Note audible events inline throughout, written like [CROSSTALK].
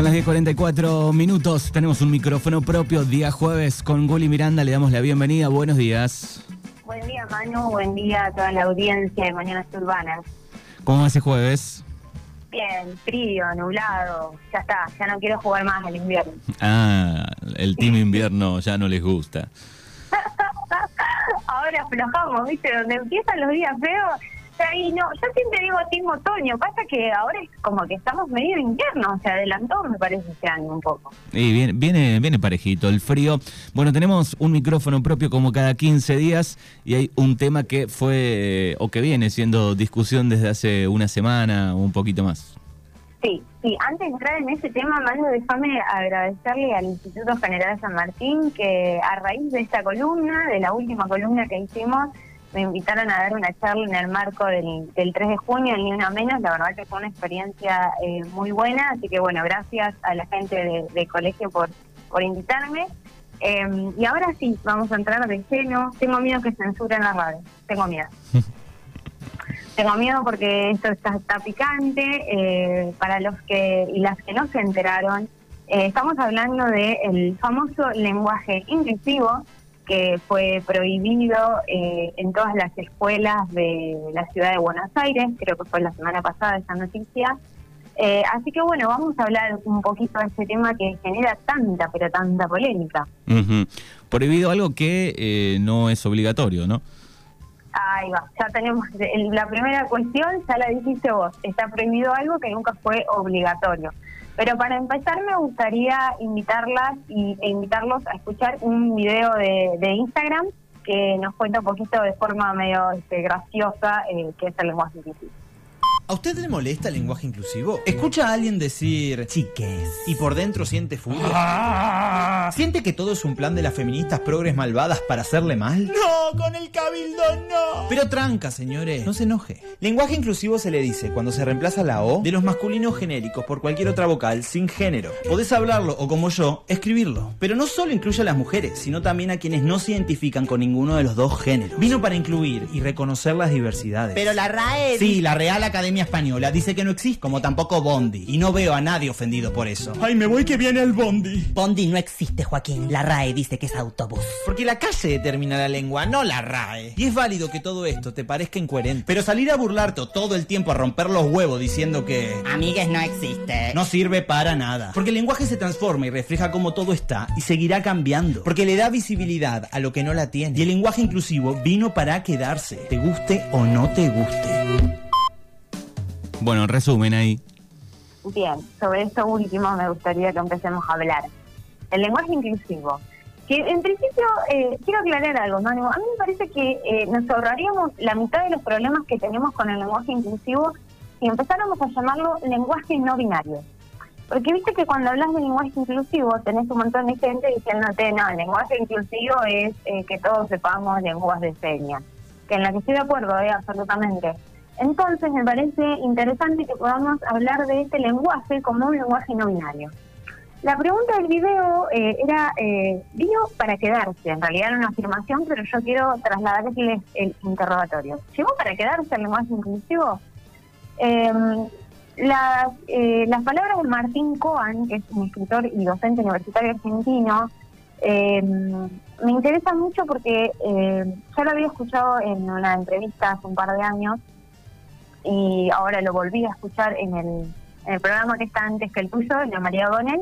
Son las 10.44 minutos, tenemos un micrófono propio, día jueves con Guli Miranda, le damos la bienvenida, buenos días. Buen día Manu, buen día a toda la audiencia de Mañanas Urbanas. ¿Cómo va ese jueves? Bien, frío, nublado, ya está, ya no quiero jugar más al invierno. Ah, el team invierno ya no les gusta. [LAUGHS] Ahora aflojamos, ¿viste? Donde empiezan los días feos, y no, yo siempre digo team otoño, pasa que ahora es como que estamos medio invierno, se adelantó me parece este año un poco. Y viene, viene, viene parejito el frío. Bueno, tenemos un micrófono propio como cada 15 días y hay un tema que fue o que viene siendo discusión desde hace una semana o un poquito más. Sí, sí, antes de entrar en ese tema, Manu, déjame agradecerle al Instituto General San Martín que a raíz de esta columna, de la última columna que hicimos, me invitaron a dar una charla en el marco del, 3 de junio, Ni Una Menos. La verdad que fue una experiencia eh, muy buena, así que bueno, gracias a la gente de, colegio por, por invitarme. Em, y ahora sí, vamos a entrar de lleno. Tengo miedo que censuren la radio, tengo miedo. [LAUGHS] tengo miedo porque esto está, picante. Eh, para los que y las que no se enteraron, eh, estamos hablando del famoso lenguaje inclusivo que fue prohibido eh, en todas las escuelas de la ciudad de Buenos Aires, creo que fue la semana pasada esa noticia. Eh, así que bueno, vamos a hablar un poquito de ese tema que genera tanta, pero tanta polémica. Prohibido algo que eh, no es obligatorio, ¿no? Ahí va, ya tenemos la primera cuestión, ya la dijiste vos, está prohibido algo que nunca fue obligatorio. Pero para empezar me gustaría invitarlas y, e invitarlos a escuchar un video de, Instagram que nos cuenta un poquito de forma medio este, graciosa eh, qué es el lenguaje difícil. ¿A usted le molesta el lenguaje inclusivo? ¿Escucha a alguien decir chiques y por dentro siente furia? Ah. ¿Siente que todo es un plan de las feministas progres malvadas para hacerle mal? No, con el cabildo no. Pero tranca, señores, no se enoje. Lenguaje inclusivo se le dice cuando se reemplaza la O de los masculinos genéricos por cualquier otra vocal sin género. Podés hablarlo o como yo, escribirlo. Pero no solo incluye a las mujeres, sino también a quienes no se identifican con ninguno de los dos géneros. Vino para incluir y reconocer las diversidades. Pero la RAE... Sí, la Real Academia Española dice que no existe, como tampoco Bondi. Y no veo a nadie ofendido por eso. Ay, me voy que viene el Bondi. Bondi no existe, Joaquín. La RAE dice que es autobús. Porque la calle determina la lengua, no la RAE. Y es válido que todo esto te parezca incoherente. Pero salir a burlarte todo el tiempo a romper los huevos diciendo que... Amigues no existe. No sirve para nada. Porque el lenguaje se transforma y refleja cómo todo está y seguirá cambiando. Porque le da visibilidad a lo que no la tiene. Y el lenguaje inclusivo vino para quedarse, te guste o no te guste. Bueno, resumen ahí. Bien, sobre esto último me gustaría que empecemos a hablar. El lenguaje inclusivo. Que en principio, eh, quiero aclarar algo, ¿no? A mí me parece que eh, nos ahorraríamos la mitad de los problemas que tenemos con el lenguaje inclusivo si empezáramos a llamarlo lenguaje no binario. Porque viste que cuando hablas de lenguaje inclusivo tenés un montón de gente diciéndote, no, el lenguaje inclusivo es eh, que todos sepamos lenguas de señas. Que en la que estoy de acuerdo, eh, absolutamente. Entonces me parece interesante que podamos hablar de este lenguaje como un lenguaje no binario. La pregunta del video eh, era, eh, ¿vino para quedarse? En realidad era una afirmación, pero yo quiero trasladarles el interrogatorio. ¿Llegó para quedarse el lenguaje inclusivo? Em, las, eh, las palabras de Martín Coan, que es un escritor y docente universitario argentino, em, me interesan mucho porque eh, yo lo había escuchado en una entrevista hace un par de años y ahora lo volví a escuchar en el, programa que está antes que el tuyo, el de María Gonel.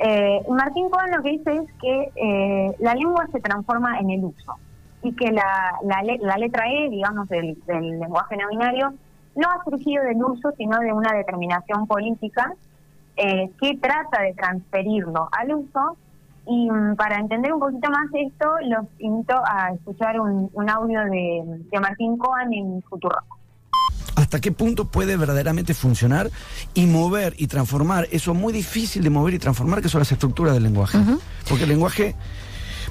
Eh, Martín Cohen lo que dice es que eh, la lengua se transforma en el uso y que la, la, letra E, digamos, del, lenguaje no binario, no ha surgido del uso, sino de una determinación política eh, que trata de transferirlo al uso. Y mm, para entender un poquito más esto, los invito a escuchar un, audio de, de Martín Cohen en Futuro hasta qué punto puede verdaderamente funcionar y mover y transformar eso muy difícil de mover y transformar que son las estructuras del lenguaje. Porque el lenguaje,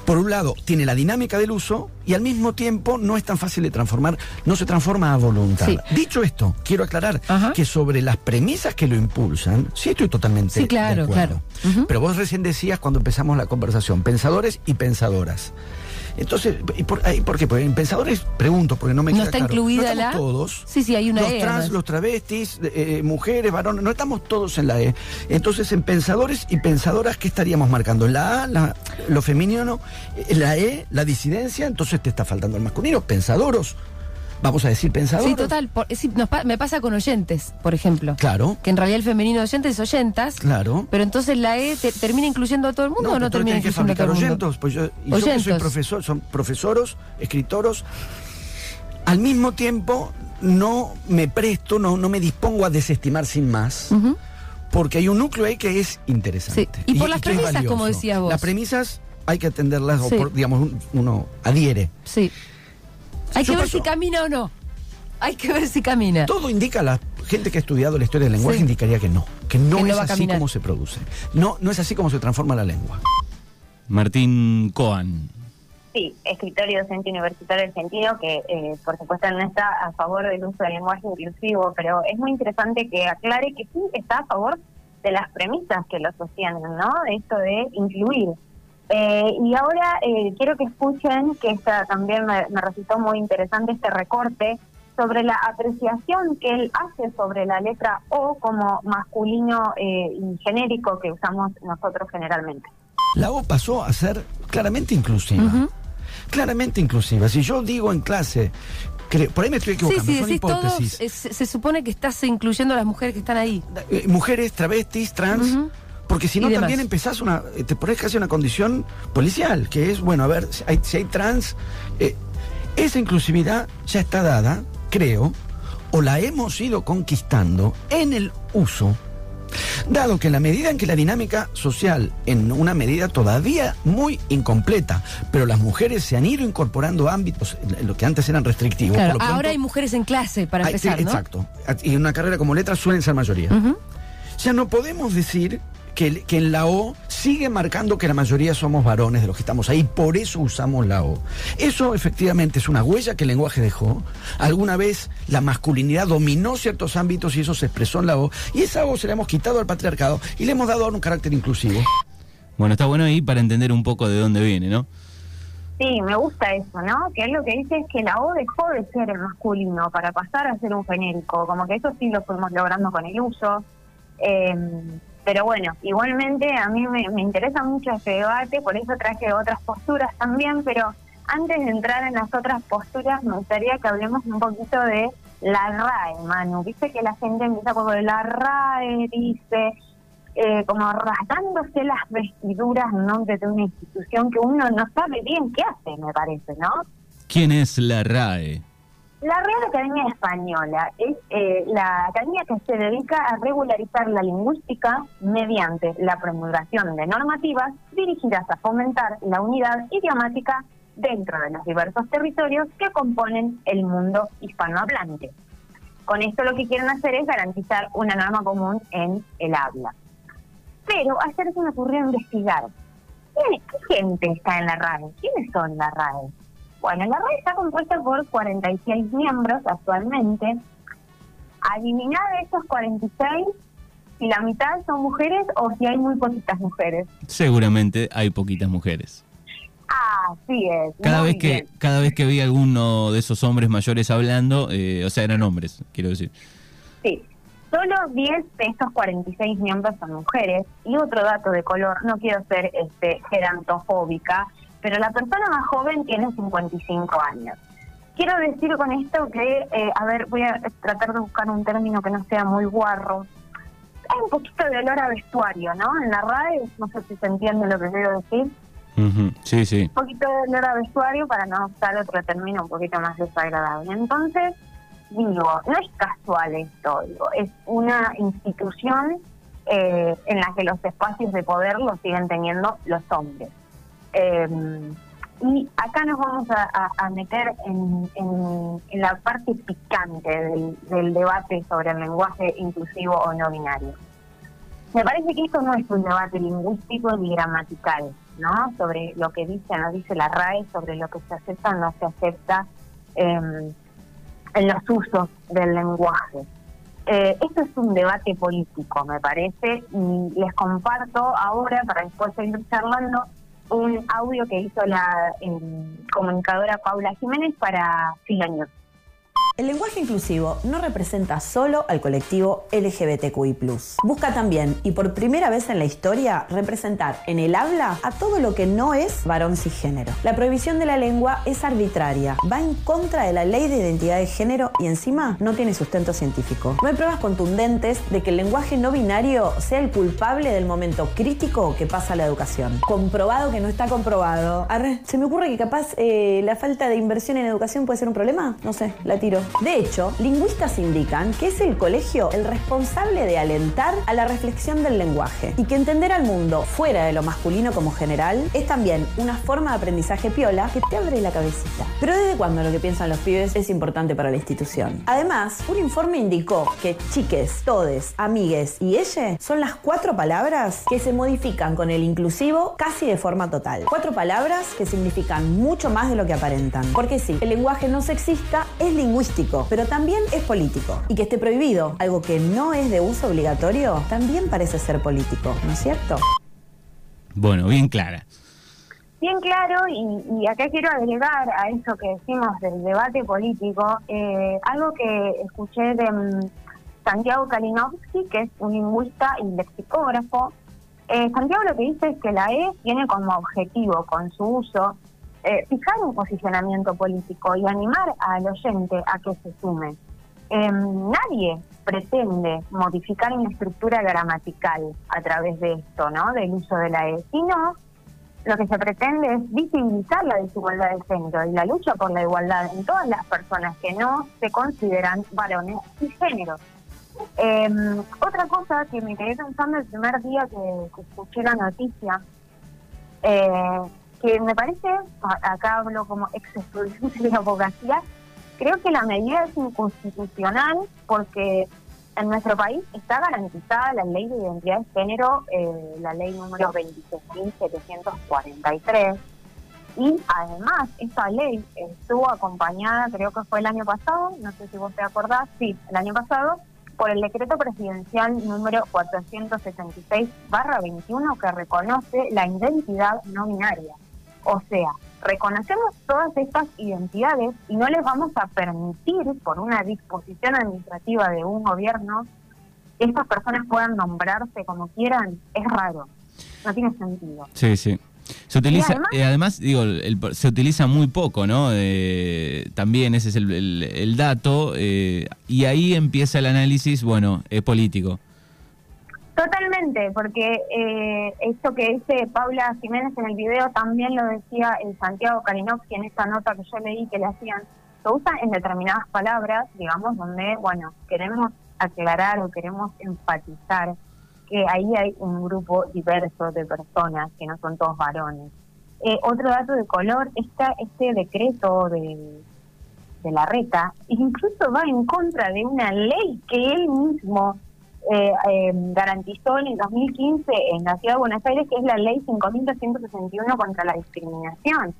por un lado, tiene la dinámica del uso y al mismo tiempo no es tan fácil de transformar, no se transforma a voluntad. Dicho esto, quiero aclarar que sobre las premisas que lo impulsan, sí estoy totalmente sí, claro, de acuerdo. Claro. Pero vos recién decías cuando empezamos la conversación, pensadores y pensadoras. Entonces, ¿y por, ¿por qué? Porque en pensadores, pregunto, porque no me No queda está claro. incluida ¿No estamos la- todos. Sí, sí, hay una Los E, trans, además. los travestis, eh, mujeres, varones, no estamos todos en la E. Entonces, en pensadores y pensadoras, ¿qué estaríamos marcando? La A, la- lo femenino, eh, la E, la disidencia, entonces te está faltando el masculino. Pensadoros, vamos a decir pensadoros. Sí, total. por- sí, nos me pasa con oyentes, por ejemplo. Claro, Que en realidad el femenino de oyentes es oyentas. claro. Pero entonces la E te- termina incluyendo a todo el mundo o no pero entonces termina incluyendo a todo el mundo. oyentos. Pues yo, y yo que soy Oyentos. profesor, son profesoros, escritoros. Al mismo tiempo, no me presto, no, no me dispongo a desestimar sin más. Ujú. Porque hay un núcleo ahí que es interesante. Sí, y por las que es premisas, como decías vos. Las premisas hay que atenderlas, o Sí. por- digamos, un- uno adhiere. Sí. Hay que ver si camina o no. Hay que ver si camina. Todo indica, la gente que ha estudiado la historia del lenguaje Sí. indicaría que no, que no Que no es así caminar. como se produce. No, no es así como se transforma la lengua. Martín Coan. Sí, escritor y docente universitario argentino que, eh, por supuesto, no está a favor del uso del lenguaje inclusivo, pero es muy interesante que aclare que sí está a favor de las premisas que lo sostienen, ¿no? De esto de incluir. Eh, y ahora eh, quiero que escuchen, que esta también me, me resultó muy interesante este recorte, sobre la apreciación que él hace sobre la letra O como masculino eh, y genérico que usamos nosotros generalmente. La O pasó a ser claramente inclusiva. Claramente inclusiva. Si yo digo en clase, por ahí me estoy equivocando, sí, son todos, hipótesis. es- se supone que estás incluyendo a las mujeres que están ahí. Eh, mujeres, travestis, trans. Porque si no, también empezás una. eh, Te pones casi una condición policial, que es, bueno, a ver, si hay, si hay trans. eh, esa inclusividad ya está dada, creo, o la hemos ido conquistando en el uso. Dado que en la medida en que la dinámica social, en una medida todavía muy incompleta, pero las mujeres se han ido incorporando ámbitos, lo que antes eran restrictivos. Claro, por lo ahora pronto- hay mujeres en clase, para sí, empezar, ¿no? Exacto. Y en una carrera como letras suelen ser mayoría. Ujú. Ya no podemos decir que, en la O sigue marcando que la mayoría somos varones de los que estamos ahí, por eso usamos la O. Eso efectivamente es una huella que el lenguaje dejó. Alguna vez la masculinidad dominó ciertos ámbitos y eso se expresó en la O. Y esa O se la hemos quitado al patriarcado y le hemos dado ahora un carácter inclusivo. Bueno, está bueno ahí para entender un poco de dónde viene, ¿no? Sí, me gusta eso, ¿no? Que él lo que dice es que la O dejó de ser el masculino para pasar a ser un genérico, como que eso sí lo fuimos logrando con el uso. Eh, pero bueno, igualmente a mí me, me interesa mucho este debate, por eso traje otras posturas también, pero antes de entrar en las otras posturas me gustaría que hablemos un poquito de la RAE, Manu. Viste que la gente empieza con la RAE, dice, eh, como rasgándose las vestiduras en nombre de una institución que uno no sabe bien qué hace, me parece, ¿no? ¿Quién es la RAE? La Real Academia Española es eh, la academia que se dedica a regularizar la lingüística mediante la promulgación de normativas dirigidas a fomentar la unidad idiomática dentro de los diversos territorios que componen el mundo hispanohablante. Con esto lo que quieren hacer es garantizar una norma común en el habla. Pero ayer se me ocurrió investigar. ¿Quién- ¿Qué gente está en la RAE? ¿Quiénes son la RAE? Bueno, la RAE está compuesta por 46 miembros actualmente. Adiviná de esos 46 si la mitad son mujeres o si hay muy poquitas mujeres. Seguramente hay poquitas mujeres. Así es. Cada vez que cada vez que vi a alguno de esos hombres mayores hablando, eh, o sea, eran hombres, quiero decir. Sí. Solo 10 de estos 46 miembros son mujeres. Y otro dato de color, no quiero ser este gerontofóbica, pero la persona más joven tiene 55 años. Quiero decir con esto que, eh, a ver, voy a tratar de buscar un término que no sea muy guarro. Hay un poquito de olor a vestuario, ¿no? En la RAE, no sé si se entiende lo que quiero decir. Sí, sí. un poquito de olor a vestuario para no usar otro término un poquito más desagradable. Entonces, digo, no es casual esto, digo, es una institución eh, en la que los espacios de poder los siguen teniendo los hombres. Eh, y acá nos vamos a, meter en, la parte picante del, debate sobre el lenguaje inclusivo o no binario. Me parece que esto no es un debate lingüístico ni gramatical, ¿no? Sobre lo que dice o no dice la RAE, sobre lo que se acepta o no se acepta eh, en los usos del lenguaje. Eh, esto es un debate político, me parece, y les comparto ahora, para después seguir charlando, un audio que hizo la eh, comunicadora Paula Jiménez para Filonews. El lenguaje inclusivo no representa solo al colectivo LGBTQI. Busca también, y por primera vez en la historia, representar en el habla a todo lo que no es varón cisgénero. La prohibición de la lengua es arbitraria, va en contra de la ley de identidad de género y encima no tiene sustento científico. No hay pruebas contundentes de que el lenguaje no binario sea el culpable del momento crítico que pasa la educación. Comprobado que no está comprobado. Arre, se me ocurre que capaz eh, la falta de inversión en educación puede ser un problema. No sé, la tiro. De hecho, lingüistas indican que es el colegio el responsable de alentar a la reflexión del lenguaje y que entender al mundo fuera de lo masculino como general es también una forma de aprendizaje piola que te abre la cabecita. Pero ¿desde cuándo lo que piensan los pibes es importante para la institución? Además, un informe indicó que chiques, todes, amigues y ella son las cuatro palabras que se modifican con el inclusivo casi de forma total. Cuatro palabras que significan mucho más de lo que aparentan. Porque sí, el lenguaje no sexista es lingüístico pero también es político. Y que esté prohibido, algo que no es de uso obligatorio, también parece ser político, ¿no es cierto? Bueno, bien clara. Bien claro, y, y acá quiero agregar a eso que decimos del debate político, eh, algo que escuché de mm, Santiago Kalinowski, que es un lingüista y lexicógrafo. Eh, Santiago lo que dice es que la E tiene como objetivo, con su uso, eh, fijar un posicionamiento político y animar al oyente a que se sume. Em, nadie pretende modificar una estructura gramatical a través de esto, ¿no? Del uso de la E, sino lo que se pretende es visibilizar la desigualdad de género y la lucha por la igualdad en todas las personas que no se consideran varones y géneros. Em, otra cosa que me quedé pensando el primer día que, que escuché la noticia, eh, que me parece, acá hablo como ex estudiante de abogacía, creo que la medida es inconstitucional porque en nuestro país está garantizada la ley de identidad de género, eh, la ley número 26.743, y además esta ley estuvo acompañada, creo que fue el año pasado, no sé si vos te acordás, sí, el año pasado, por el decreto presidencial número 476-21 que reconoce la identidad no binaria. O sea, reconocemos todas estas identidades y no les vamos a permitir, por una disposición administrativa de un gobierno, que estas personas puedan nombrarse como quieran. Es raro, no tiene sentido. Sí, sí. Se utiliza, además- eh, además, digo, el- se utiliza muy poco, ¿no? Eh, también ese es el, el- el dato, eh, y ahí empieza el análisis, bueno, es político. Totalmente, porque eh, esto que dice Paula Jiménez en el video también lo decía el Santiago Kalinowski en esta nota que yo leí que le hacían. Se usa en determinadas palabras, digamos, donde, bueno, queremos aclarar o queremos enfatizar que ahí hay un grupo diverso de personas, que no son todos varones. Eh, otro dato de color, esta, este decreto de, de la reta incluso va en contra de una ley que él mismo eh, eh, garantizó en el 2015 en la Ciudad de Buenos Aires, que es la ley 5.261 contra la discriminación.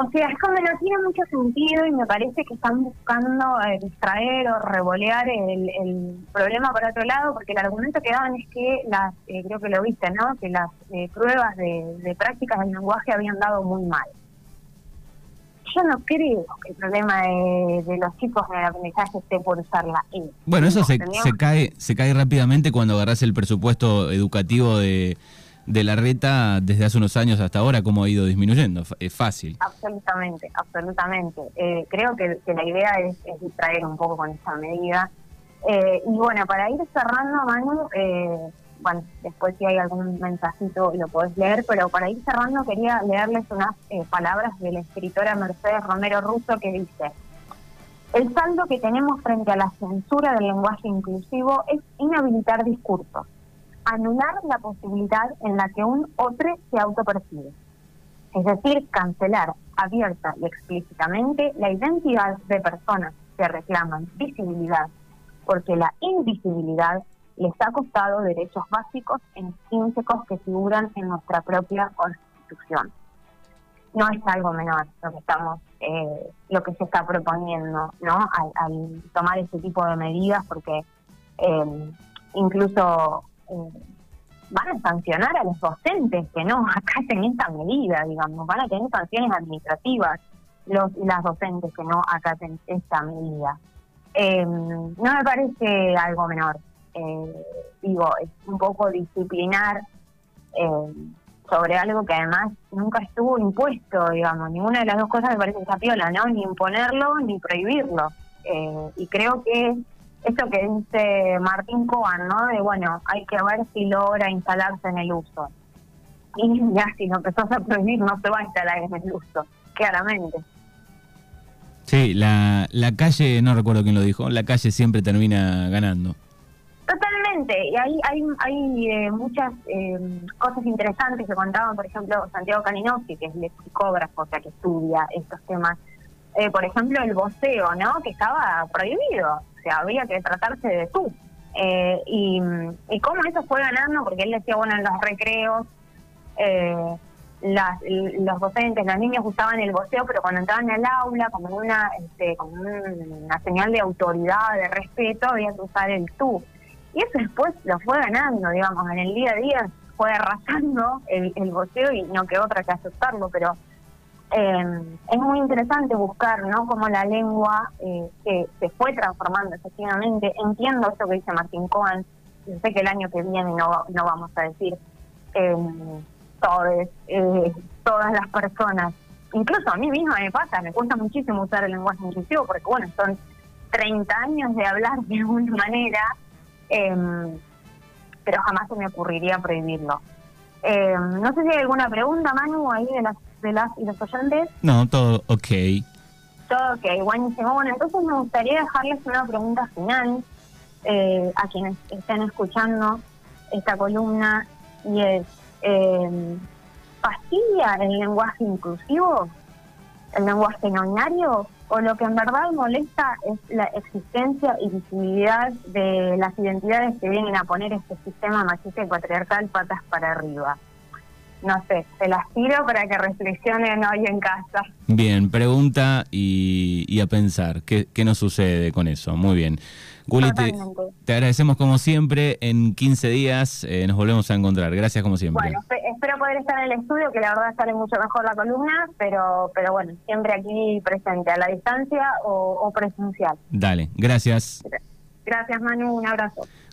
O sea, es como no tiene mucho sentido y me parece que están buscando eh, distraer o revolear el, problema por otro lado, porque el argumento que daban es que las, eh, creo que lo viste, ¿no? Que las eh, pruebas de prácticas del lenguaje habían dado muy mal. Yo no creo que el problema de, de los chicos en el aprendizaje esté por usar la E. Bueno, eso se, cae se cae rápidamente cuando agarras el presupuesto educativo de, de la reta desde hace unos años hasta ahora, cómo ha ido disminuyendo. Es fácil. Absolutamente, absolutamente. Eh, creo que, que la idea es, es distraer un poco con esta medida. Eh, y bueno, para ir cerrando, Manu, eh, bueno, después si hay algún mensajito lo podés leer, pero para ir cerrando quería leerles unas eh, palabras de la escritora Mercedes Romero Russo que dice, el saldo que tenemos frente a la censura del lenguaje inclusivo es inhabilitar discursos, anular la posibilidad en la que un otro se autopercibe es decir, cancelar abierta y explícitamente la identidad de personas que reclaman visibilidad, porque la invisibilidad les ha costado derechos básicos intrínsecos que figuran en nuestra propia Constitución. No es algo menor lo que estamos, eh, lo que se está proponiendo, ¿no? Al, tomar este tipo de medidas, porque eh, incluso eh, van a sancionar a los docentes que no [LAUGHS] acaten esta medida, digamos, van a tener sanciones administrativas los las docentes que no acaten esta medida. Eh, no me parece algo menor. Eh, digo, es un poco disciplinar eh, sobre algo que además nunca estuvo impuesto, digamos. Ninguna de las dos cosas me parece esa piola, ¿no? Ni imponerlo ni prohibirlo. Eh, y creo que eso que dice Martín Coan, ¿no? De bueno, hay que ver si logra instalarse en el uso. Y ya si lo empezás a prohibir, no se va a instalar en el uso, claramente. Sí, la, la calle, no recuerdo quién lo dijo, la calle siempre termina ganando. Y hay, hay, hay eh, muchas eh, cosas interesantes que contaban, por ejemplo, Santiago Kalinowski, que es lexicógrafo, o sea, que estudia estos temas. Eh, por ejemplo, el voceo, ¿no? Que estaba prohibido, o sea, habría que tratarse de tú. Y, cómo eso fue ganando, porque él decía, bueno, en los recreos, las, los docentes, los niños usaban el voceo, pero cuando entraban al aula, como una, este, como una señal de autoridad, de respeto, había que usar el tú. Y eso después lo fue ganando, digamos, en el día a día fue arrasando el, el y no quedó otra que aceptarlo, pero eh, es muy interesante buscar, ¿no? Cómo la lengua eh, se, fue transformando efectivamente. Entiendo eso que dice Martín Cohen, yo sé que el año que viene no, no vamos a decir todes, eh, todas las personas. Incluso a mí misma me pasa, me cuesta muchísimo usar el lenguaje inclusivo porque, bueno, son 30 años de hablar de alguna manera, eh, pero jamás se me ocurriría prohibirlo. Eh, no sé si hay alguna pregunta, Manu, ahí de las, de las y los oyentes. No, todo ok. Todo ok, buenísimo. Bueno, entonces me gustaría dejarles una pregunta final eh, a quienes estén escuchando esta columna y es, eh, ¿fastidia el lenguaje inclusivo? ¿El lenguaje no binario? ¿O lo que en verdad molesta es la existencia y visibilidad de las identidades que vienen a poner este sistema machista y patriarcal patas para arriba? No sé, se las tiro para que reflexionen hoy en casa. Bien, pregunta y, y a pensar. ¿Qué, ¿Qué nos sucede con eso? Muy bien. Guli, te, agradecemos como siempre. En 15 días eh, nos volvemos a encontrar. Gracias como siempre. Bueno, espe- espero poder estar en el estudio, que la verdad sale mucho mejor la columna, pero pero bueno, siempre aquí presente, a la distancia o, o presencial. Dale, gracias. Gracias Manu, un abrazo.